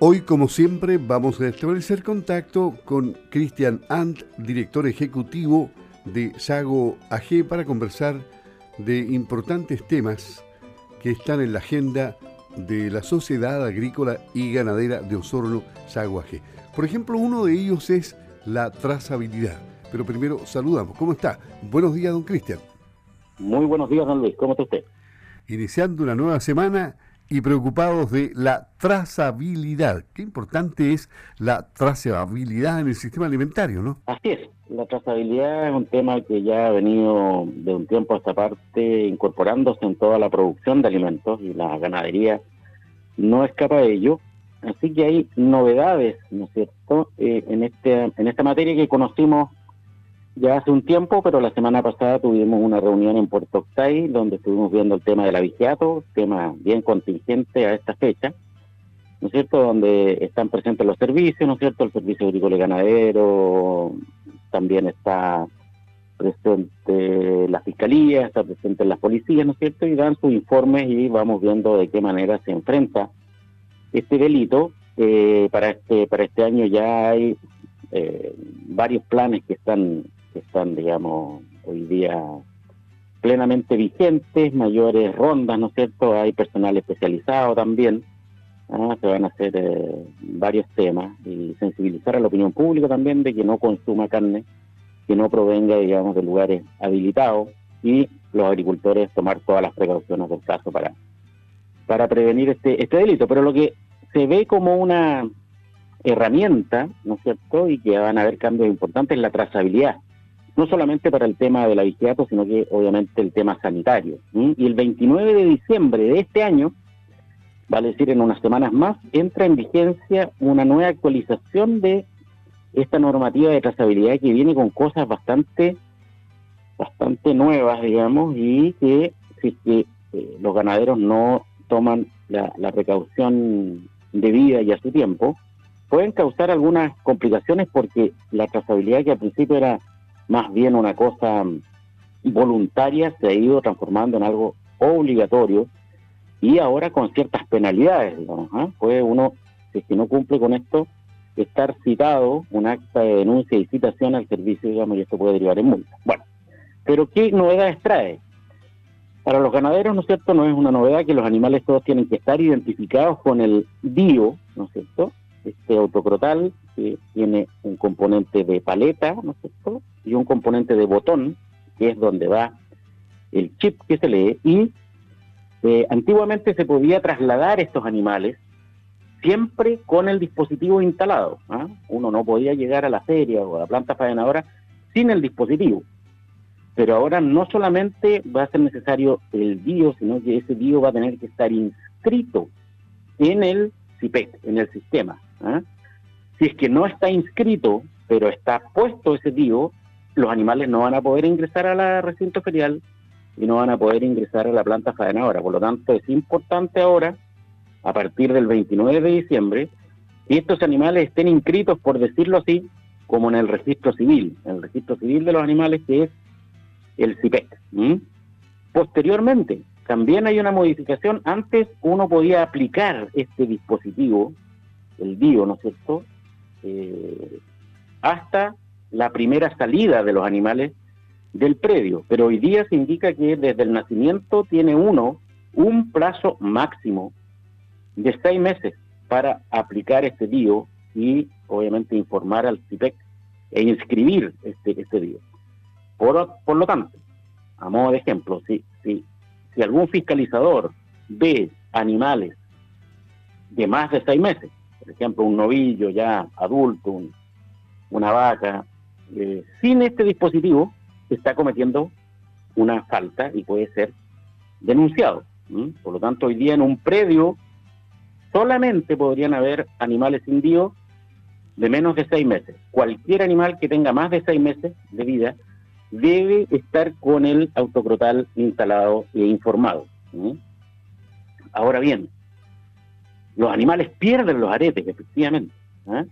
Hoy, como siempre, vamos a establecer contacto con Cristian Ant, director ejecutivo de Sago AG, para conversar de importantes temas que están en la agenda de la Sociedad Agrícola y Ganadera de Osorno, Sago AG. Por ejemplo, uno de ellos es la trazabilidad. Pero primero saludamos. ¿Cómo está? Buenos días, don Cristian. Muy buenos días, don Luis. ¿Cómo está usted? Iniciando una nueva semana y preocupados de la trazabilidad. Qué importante es la trazabilidad en el sistema alimentario, ¿no? Así es. La trazabilidad es un tema que ya ha venido de un tiempo a esta parte incorporándose en toda la producción de alimentos y la ganadería no escapa de ello. Así que hay novedades, ¿no es cierto?, eh, en, este, en esta materia que conocimos ya hace un tiempo, pero la semana pasada tuvimos una reunión en Puerto Octay donde estuvimos viendo el tema del avigiato, tema bien contingente a esta fecha, ¿no es cierto?, donde están presentes los servicios, ¿no es cierto?, el servicio agrícola y ganadero, también está presente la fiscalía, está presente las policías, ¿no es cierto?, y dan sus informes y vamos viendo de qué manera se enfrenta este delito. Eh, para este para este año ya hay eh, varios planes que están están, digamos, hoy día plenamente vigentes, mayores rondas, ¿no es cierto? Hay personal especializado también. ¿ah? Se van a hacer eh, varios temas y sensibilizar a la opinión pública también de que no consuma carne que no provenga, digamos, de lugares habilitados y los agricultores tomar todas las precauciones del caso para, para prevenir este, este delito. Pero lo que se ve como una herramienta, ¿no es cierto? Y que van a haber cambios importantes en la trazabilidad no solamente para el tema del avigiato, sino que obviamente el tema sanitario. Y el 29 de diciembre de este año, vale decir en unas semanas más, entra en vigencia una nueva actualización de esta normativa de trazabilidad que viene con cosas bastante bastante nuevas, digamos, y que si que eh, los ganaderos no toman la, la precaución debida y a su tiempo, pueden causar algunas complicaciones porque la trazabilidad que al principio era más bien una cosa voluntaria, se ha ido transformando en algo obligatorio y ahora con ciertas penalidades, digamos. ¿ah? Puede uno, si no cumple con esto, estar citado, un acta de denuncia y citación al servicio, digamos, y esto puede derivar en multa. Bueno, pero ¿qué novedades trae? Para los ganaderos, ¿no es cierto?, no es una novedad que los animales todos tienen que estar identificados con el DIO, ¿no es cierto?, este autocrotal que tiene un componente de paleta, ¿no es cierto?, y un componente de botón, que es donde va el chip que se lee, y eh, antiguamente se podía trasladar estos animales siempre con el dispositivo instalado. ¿ah? Uno no podía llegar a la feria o a la planta faenadora sin el dispositivo. Pero ahora no solamente va a ser necesario el DIO, sino que ese DIO va a tener que estar inscrito en el CIPEC, en el sistema. ¿ah? Si es que no está inscrito, pero está puesto ese DIO, los animales no van a poder ingresar a la recinto ferial y no van a poder ingresar a la planta faenadora. Por lo tanto, es importante ahora, a partir del 29 de diciembre, que estos animales estén inscritos, por decirlo así, como en el registro civil, en el registro civil de los animales, que es el CIPEC. Posteriormente, también hay una modificación. Antes uno podía aplicar este dispositivo, el DIO, ¿no es cierto?, eh, hasta la primera salida de los animales del predio, pero hoy día se indica que desde el nacimiento tiene uno un plazo máximo de seis meses para aplicar este DIO y obviamente informar al CIPEC e inscribir este, este DIO. Por, por lo tanto, a modo de ejemplo, si, si, si algún fiscalizador ve animales de más de seis meses, por ejemplo, un novillo ya adulto, una vaca, eh, sin este dispositivo está cometiendo una falta y puede ser denunciado. Por lo tanto, hoy día en un predio solamente podrían haber animales sin DIO de menos de seis meses. Cualquier animal que tenga más de seis meses de vida debe estar con el autocrotal instalado e informado. Ahora bien, los animales pierden los aretes, efectivamente. ¿eh?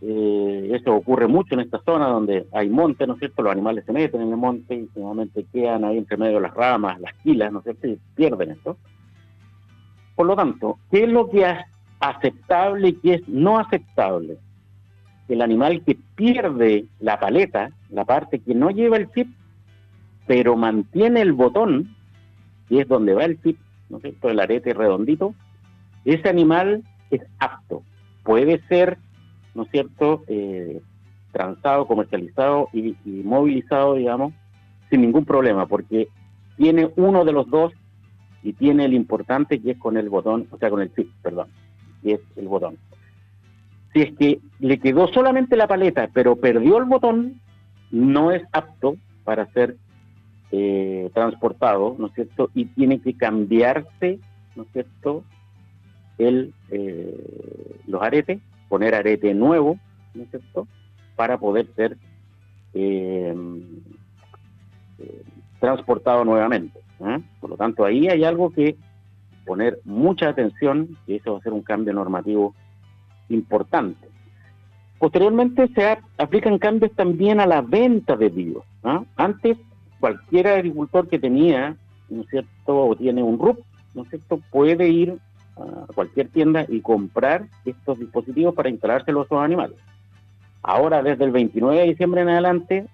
Eh, eso ocurre mucho en esta zona donde hay monte, ¿no es cierto? Los animales se meten en el monte y finalmente quedan ahí entre medio de las ramas, las quilas, ¿no es cierto? Y pierden esto. Por lo tanto, ¿qué es lo que aceptable y qué es no aceptable. El animal que pierde la paleta, la parte que no lleva el chip, pero mantiene el botón, y es donde va el chip, ¿no es cierto? El arete redondito, ese animal es apto. Puede ser, ¿no es cierto?, eh, transado, comercializado y, movilizado, digamos, sin ningún problema, porque tiene uno de los dos y tiene el importante que es con el botón, o sea, con el chip, perdón, que es el botón. Si es que le quedó solamente la paleta, pero perdió el botón, no es apto para ser eh, transportado, ¿no es cierto? Y tiene que cambiarse, ¿no es cierto? El, eh, los aretes, poner arete nuevo, ¿no es cierto? Para poder ser eh, transportado nuevamente. Por lo tanto, ahí hay algo que poner mucha atención, y eso va a ser un cambio normativo importante. Posteriormente se aplican cambios también a la venta de vivos. Antes cualquier agricultor que tenía, ¿no cierto?, o tiene un RUP, ¿no cierto?, puede ir a cualquier tienda y comprar estos dispositivos para instalárselos a sus animales. Ahora, desde el 29 de diciembre en adelante,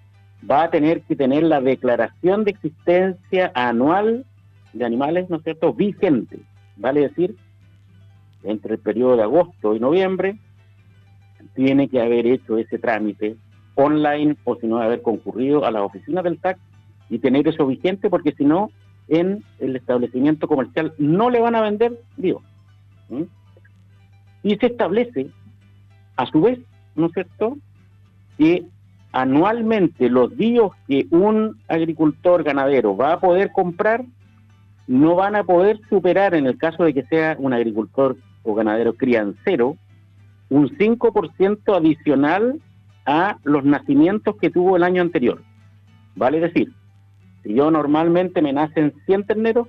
va a tener que tener la declaración de existencia anual de animales, ¿no es cierto?, vigente. Vale decir, entre el periodo de agosto y noviembre, tiene que haber hecho ese trámite online o si no haber concurrido a las oficinas del TAC y tener eso vigente porque si no, en el establecimiento comercial no le van a vender digo. Y se establece, a su vez, ¿no es cierto?, que anualmente los días que un agricultor ganadero va a poder comprar no van a poder superar, en el caso de que sea un agricultor o ganadero criancero, un 5% adicional a los nacimientos que tuvo el año anterior. Vale decir, si yo normalmente me nacen 100 terneros,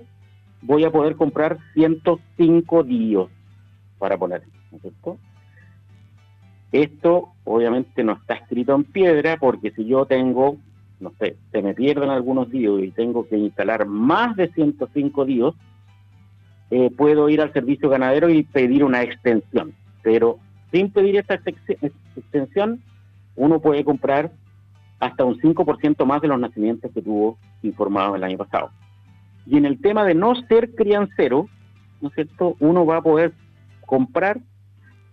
voy a poder comprar 105 días para poner, ¿no es cierto? Esto obviamente no está escrito en piedra porque si yo tengo, no sé, se me pierden algunos días y tengo que instalar más de 105 días, eh, puedo ir al servicio ganadero y pedir una extensión. Pero sin pedir esta extensión, uno puede comprar hasta un 5% más de los nacimientos que tuvo informado el año pasado. Y en el tema de no ser criancero, ¿no es cierto? Uno va a poder comprar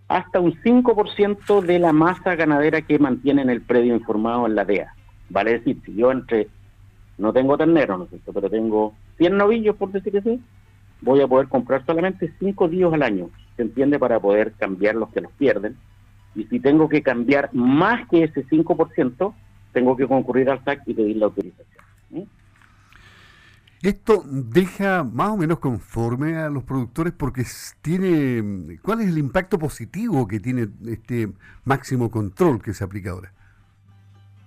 hasta un 5% de la masa ganadera que mantiene en el predio informado en la DEA. Vale decir, si yo entre, no tengo ternero, ¿no es cierto? Pero tengo 100 novillos, por decir así, voy a poder comprar solamente 5 días al año, ¿se entiende? Para poder cambiar los que los pierden. Y si tengo que cambiar más que ese 5%, tengo que concurrir al SAC y pedir la autorización. Esto deja más o menos conforme a los productores porque tiene, ¿cuál es el impacto positivo que tiene este máximo control que se aplica ahora?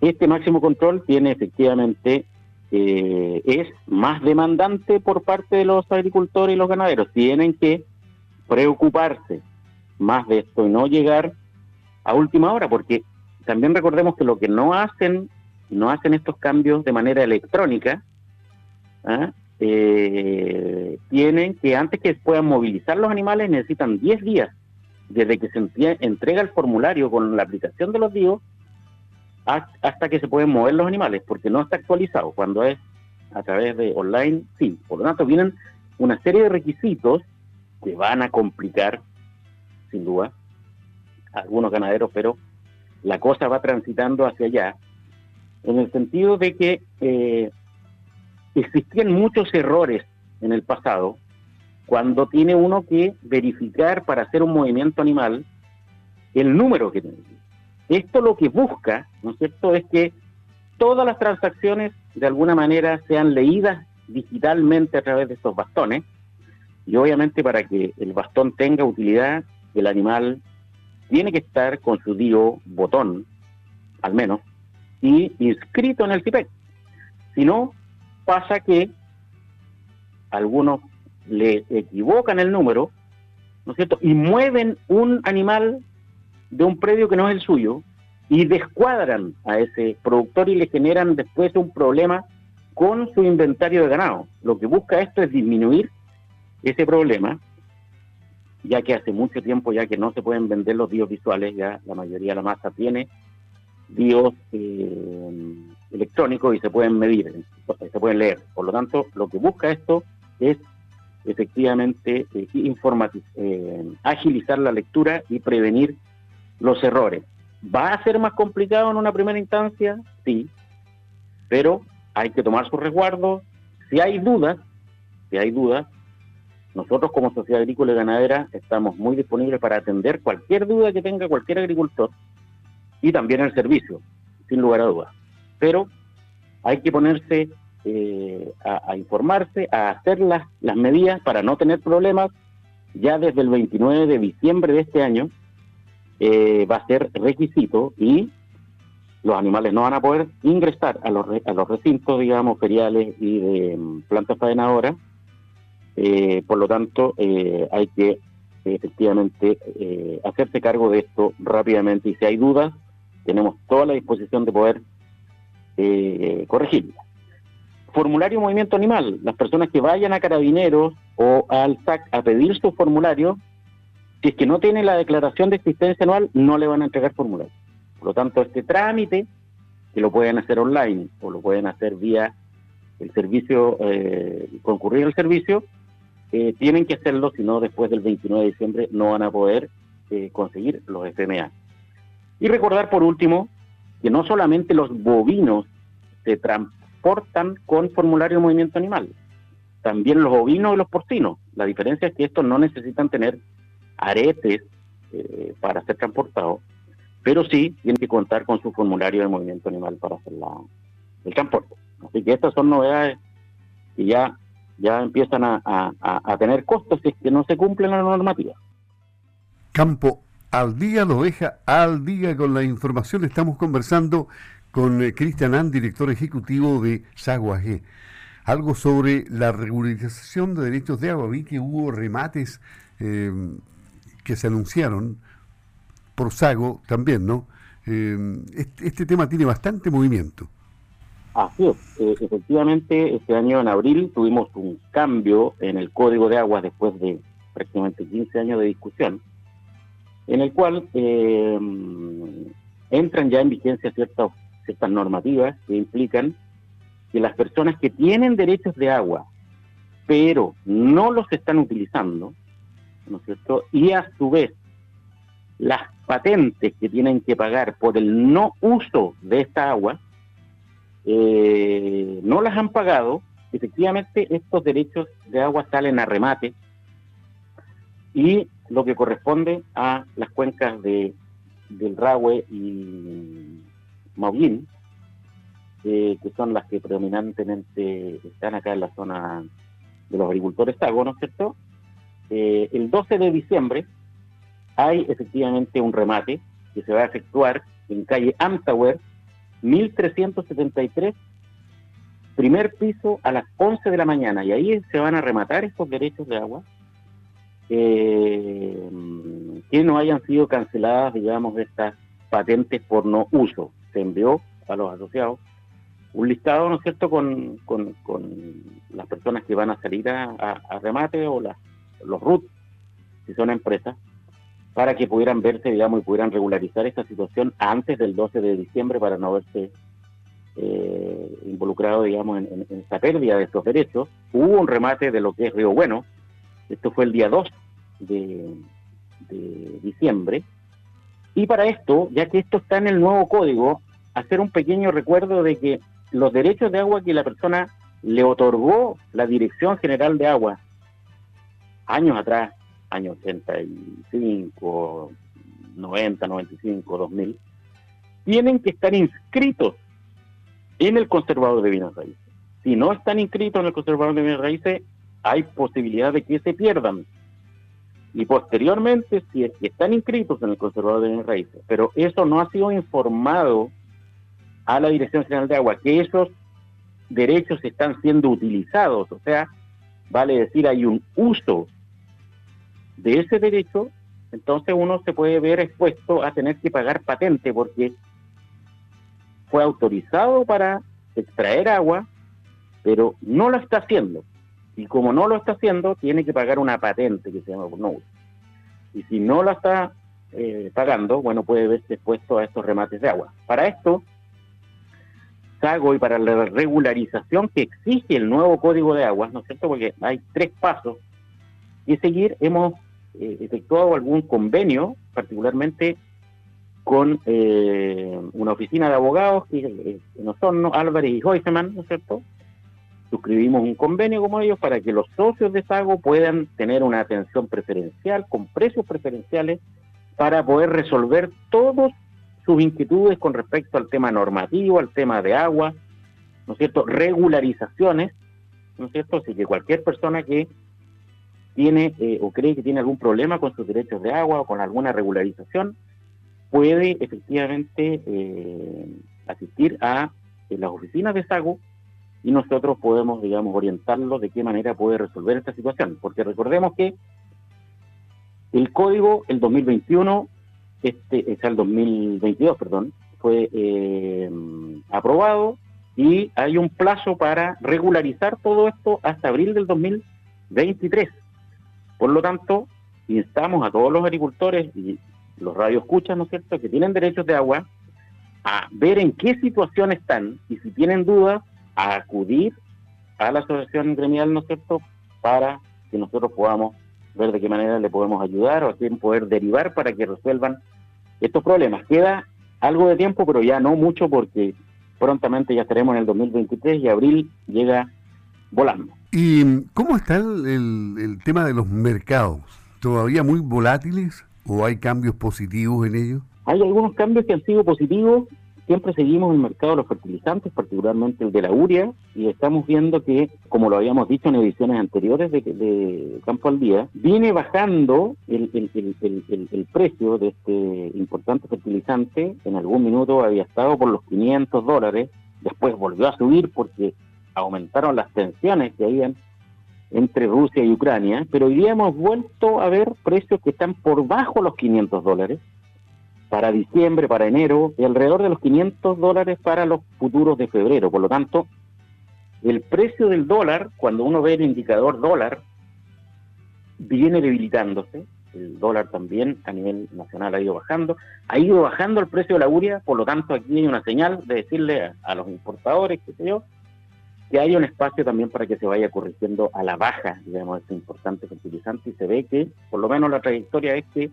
Este máximo control tiene efectivamente, eh, es más demandante por parte de los agricultores y los ganaderos. Tienen que preocuparse más de esto y no llegar a última hora, porque también recordemos que lo que no hacen, no hacen estos cambios de manera electrónica, ¿ah? eh, tienen que antes que puedan movilizar los animales necesitan 10 días desde que se entrega el formulario con la aplicación de los DIO hasta que se pueden mover los animales, porque no está actualizado. Cuando es a través de online, sí. Por lo tanto, vienen una serie de requisitos que van a complicar, sin duda, algunos ganaderos, pero la cosa va transitando hacia allá, en el sentido de que eh, existían muchos errores en el pasado cuando tiene uno que verificar para hacer un movimiento animal el número que tiene. Esto lo que busca, ¿no es cierto?, es que todas las transacciones de alguna manera sean leídas digitalmente a través de estos bastones y obviamente para que el bastón tenga utilidad, el animal tiene que estar con su DIO botón, al menos, y inscrito en el CIPEC. Si no, pasa que algunos le equivocan el número, ¿no es cierto? Y mueven un animal de un predio que no es el suyo y descuadran a ese productor y le generan después un problema con su inventario de ganado. Lo que busca esto es disminuir ese problema ya que hace mucho tiempo ya que no se pueden vender los bios visuales, ya la mayoría de la masa tiene bios eh, electrónicos y se pueden medir, se pueden leer. Por lo tanto, lo que busca esto es efectivamente eh, eh, agilizar la lectura y prevenir los errores. ¿Va a ser más complicado en una primera instancia? Sí, pero hay que tomar su resguardo. Si hay dudas, si hay dudas, nosotros como Sociedad Agrícola y Ganadera estamos muy disponibles para atender cualquier duda que tenga cualquier agricultor y también el servicio, sin lugar a dudas. Pero hay que ponerse eh, a, informarse, a hacer las, las medidas para no tener problemas. Ya desde el 29 de diciembre de este año eh, va a ser requisito y los animales no van a poder ingresar a los, a los recintos, digamos, feriales y de mm, plantas faenadoras. Eh, por lo tanto, hay que efectivamente hacerse cargo de esto rápidamente y si hay dudas, tenemos toda la disposición de poder corregirlas formulario movimiento animal. Las personas que vayan a carabineros o al SAC a pedir su formulario, si es que no tiene la declaración de existencia anual, no le van a entregar formulario. Por lo tanto, este trámite, que lo pueden hacer online o lo pueden hacer vía el servicio, eh, concurrir al servicio, eh, tienen que hacerlo, si no, después del 29 de diciembre no van a poder eh, conseguir los FMA. Y recordar por último que no solamente los bovinos se, portan con formulario de movimiento animal. También los ovinos y los porcinos. La diferencia es que estos no necesitan tener aretes eh, para ser transportados, pero sí tienen que contar con su formulario de movimiento animal para hacer la, el transporte. Así que estas son novedades que ya, ya empiezan a, a, tener costos si es que no se cumplen la normativa. Campo al día, lo deja al día con la información. Estamos conversando con eh, Cristian An, director ejecutivo de Saguaje. Algo sobre la regularización de derechos de agua. Vi que hubo remates eh, que se anunciaron por Sago también, ¿no? Eh, este, tema tiene bastante movimiento. Así es. efectivamente, este año en abril tuvimos un cambio en el Código de Aguas después de prácticamente 15 años de discusión, en el cual entran ya en vigencia ciertos estas normativas que implican que las personas que tienen derechos de agua, pero no los están utilizando, ¿no es cierto? Y a su vez, las patentes que tienen que pagar por el no uso de esta agua, eh, no las han pagado, efectivamente estos derechos de agua salen a remate y lo que corresponde a las cuencas de, del Rahue y Maullín, eh, que son las que predominantemente están acá en la zona de los agricultores Sago, ¿no es cierto? Eh, el 12 de diciembre hay efectivamente un remate que se va a efectuar en calle Amtower, 1373, primer piso a las 11 de la mañana, y ahí se van a rematar estos derechos de agua eh, que no hayan sido canceladas, digamos, estas patentes por no uso se envió a los asociados un listado, ¿no es cierto?, con, con, las personas que van a salir a, remate o los RUT, si son empresas, para que pudieran verse, digamos, y pudieran regularizar esta situación antes del 12 de diciembre para no verse eh, involucrado, digamos, en, esta pérdida de estos derechos. Hubo un remate de lo que es Río Bueno, esto fue el día 2 de, de diciembre, y para esto, ya que esto está en el nuevo código, hacer un pequeño recuerdo de que los derechos de agua que la persona le otorgó la Dirección General de Agua años atrás, años 85, 90, 95, 2000, tienen que estar inscritos en el conservador de bienes raíces. Si no están inscritos en el conservador de bienes raíces, hay posibilidad de que se pierdan. Y posteriormente, si están inscritos en el conservador de raíces, pero eso no ha sido informado a la Dirección General de Agua que esos derechos están siendo utilizados, o sea, vale decir, hay un uso de ese derecho, entonces uno se puede ver expuesto a tener que pagar patente porque fue autorizado para extraer agua, pero no lo está haciendo. Y como no lo está haciendo, tiene que pagar una patente que se llama por no uso. Y si no la está eh, pagando, bueno, puede verse expuesto a estos remates de agua. Para esto, Sago y para la regularización que exige el nuevo código de aguas, ¿no es cierto? Porque hay tres pasos y seguir, hemos eh, efectuado algún convenio, particularmente con eh, una oficina de abogados, que no son Álvarez y Hoyseman, ¿no es cierto? Suscribimos un convenio como ellos para que los socios de Sago puedan tener una atención preferencial, con precios preferenciales, para poder resolver todos sus inquietudes con respecto al tema normativo, al tema de agua, ¿no es cierto? Regularizaciones, ¿no es cierto? Así que cualquier persona que tiene eh, o cree que tiene algún problema con sus derechos de agua o con alguna regularización, puede efectivamente eh, asistir a las oficinas de SAGO y nosotros podemos, digamos, orientarlo de qué manera puede resolver esta situación. Porque recordemos que el código, el 2021, este es el 2022, perdón, fue eh, aprobado y hay un plazo para regularizar todo esto hasta abril del 2023. Por lo tanto, instamos a todos los agricultores y los radioescuchas, ¿no es cierto?, que tienen derechos de agua, a ver en qué situación están y si tienen dudas, a acudir a la asociación gremial, ¿no es cierto?, para que nosotros podamos ver de qué manera le podemos ayudar o a quién poder derivar para que resuelvan estos problemas. Queda algo de tiempo, pero ya no mucho porque prontamente ya estaremos en el 2023 y abril llega volando. ¿Y cómo está el, el tema de los mercados? ¿Todavía muy volátiles o hay cambios positivos en ellos? Hay algunos cambios que han sido positivos siempre seguimos el mercado de los fertilizantes, particularmente el de la urea, y estamos viendo que, como lo habíamos dicho en ediciones anteriores de, Campo al Día, viene bajando el, el, precio de este importante fertilizante. En algún minuto había estado por los 500 dólares, después volvió a subir porque aumentaron las tensiones que habían entre Rusia y Ucrania, pero hoy día hemos vuelto a ver precios que están por bajo los 500 dólares para diciembre, para enero, y alrededor de los 500 dólares para los futuros de febrero. Por lo tanto, el precio del dólar, cuando uno ve el indicador dólar, viene debilitándose. El dólar también a nivel nacional ha ido bajando. Ha ido bajando el precio de la uria, por lo tanto aquí hay una señal de decirle a, los importadores, qué sé yo, que hay un espacio también para que se vaya corrigiendo a la baja, digamos, este importante fertilizante y se ve que, por lo menos la trayectoria es que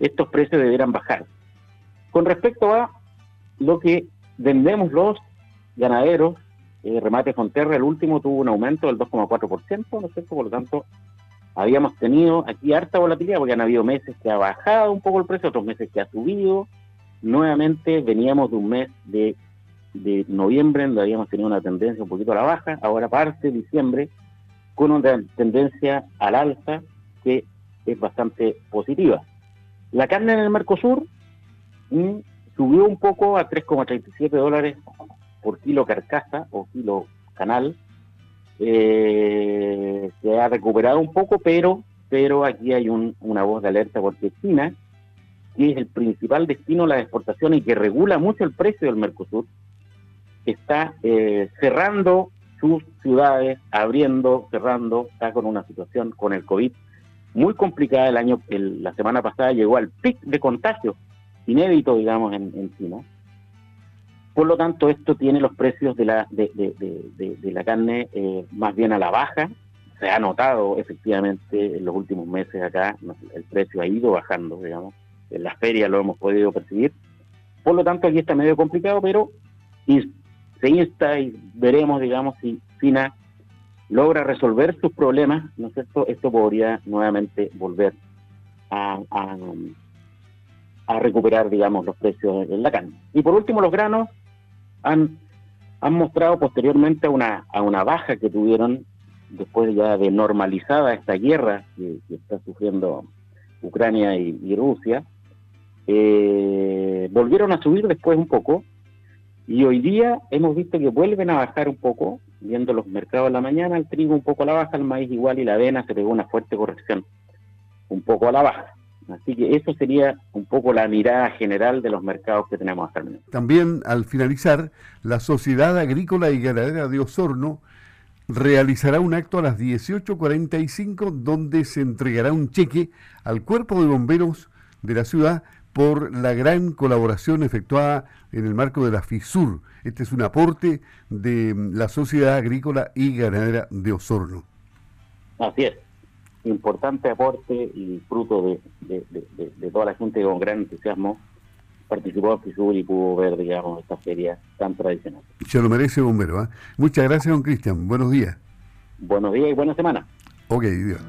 estos precios deberán bajar. Con respecto a lo que vendemos los ganaderos, eh, Remate Fonterra, el último tuvo un aumento del 2,4%, ¿no es cierto? Por lo tanto, habíamos tenido aquí harta volatilidad porque han habido meses que ha bajado un poco el precio, otros meses que ha subido. Nuevamente veníamos de un mes de, de noviembre donde habíamos tenido una tendencia un poquito a la baja, ahora parte diciembre con una tendencia al alza que es bastante positiva. La carne en el Mercosur subió un poco a 3,37 dólares por kilo carcasa o kilo canal. Eh, se ha recuperado un poco, pero, pero aquí hay una voz de alerta porque China, que es el principal destino de las exportaciones y que regula mucho el precio del Mercosur, está eh, cerrando sus ciudades, abriendo, cerrando, está con una situación con el COVID muy complicada el año, la semana pasada llegó al pic de contagio inédito, digamos, en, China. Por lo tanto, esto tiene los precios de la, de, la carne eh, más bien a la baja. Se ha notado efectivamente en los últimos meses acá, el precio ha ido bajando, digamos. En las ferias lo hemos podido percibir. Por lo tanto, aquí está medio complicado, pero se insta y veremos, digamos, si China logra resolver sus problemas, ¿no es cierto? Esto podría nuevamente volver a recuperar, digamos, los precios en la carne. Y por último, los granos han, han mostrado posteriormente a una, a una baja que tuvieron después ya de normalizada esta guerra que, está sufriendo Ucrania y, Rusia, eh, volvieron a subir después un poco y hoy día hemos visto que vuelven a bajar un poco, viendo los mercados en la mañana, el trigo un poco a la baja, el maíz igual y la avena se pegó una fuerte corrección un poco a la baja. Así que eso sería un poco la mirada general de los mercados que tenemos hasta el momento. También, al finalizar, la Sociedad Agrícola y Ganadera de Osorno realizará un acto a las 18.45 donde se entregará un cheque al cuerpo de bomberos de la ciudad por la gran colaboración efectuada en el marco de la FISUR. Este es un aporte de la Sociedad Agrícola y Ganadera de Osorno. Así es, importante aporte y fruto de, toda la gente con gran entusiasmo participó en FISUR y pudo ver, digamos, esta feria tan tradicional. Se lo merece, bombero. ¿eh? Muchas gracias, don Cristian. Buenos días. Buenos días y buena semana. Ok, Dios.